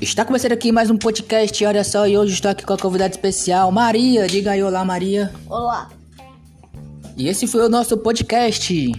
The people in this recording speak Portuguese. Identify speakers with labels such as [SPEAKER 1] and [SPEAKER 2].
[SPEAKER 1] Está começando aqui mais um podcast, olha só, e hoje estou aqui com a convidada especial, Maria. Diga aí olá, Maria.
[SPEAKER 2] Olá.
[SPEAKER 1] E esse foi o nosso podcast.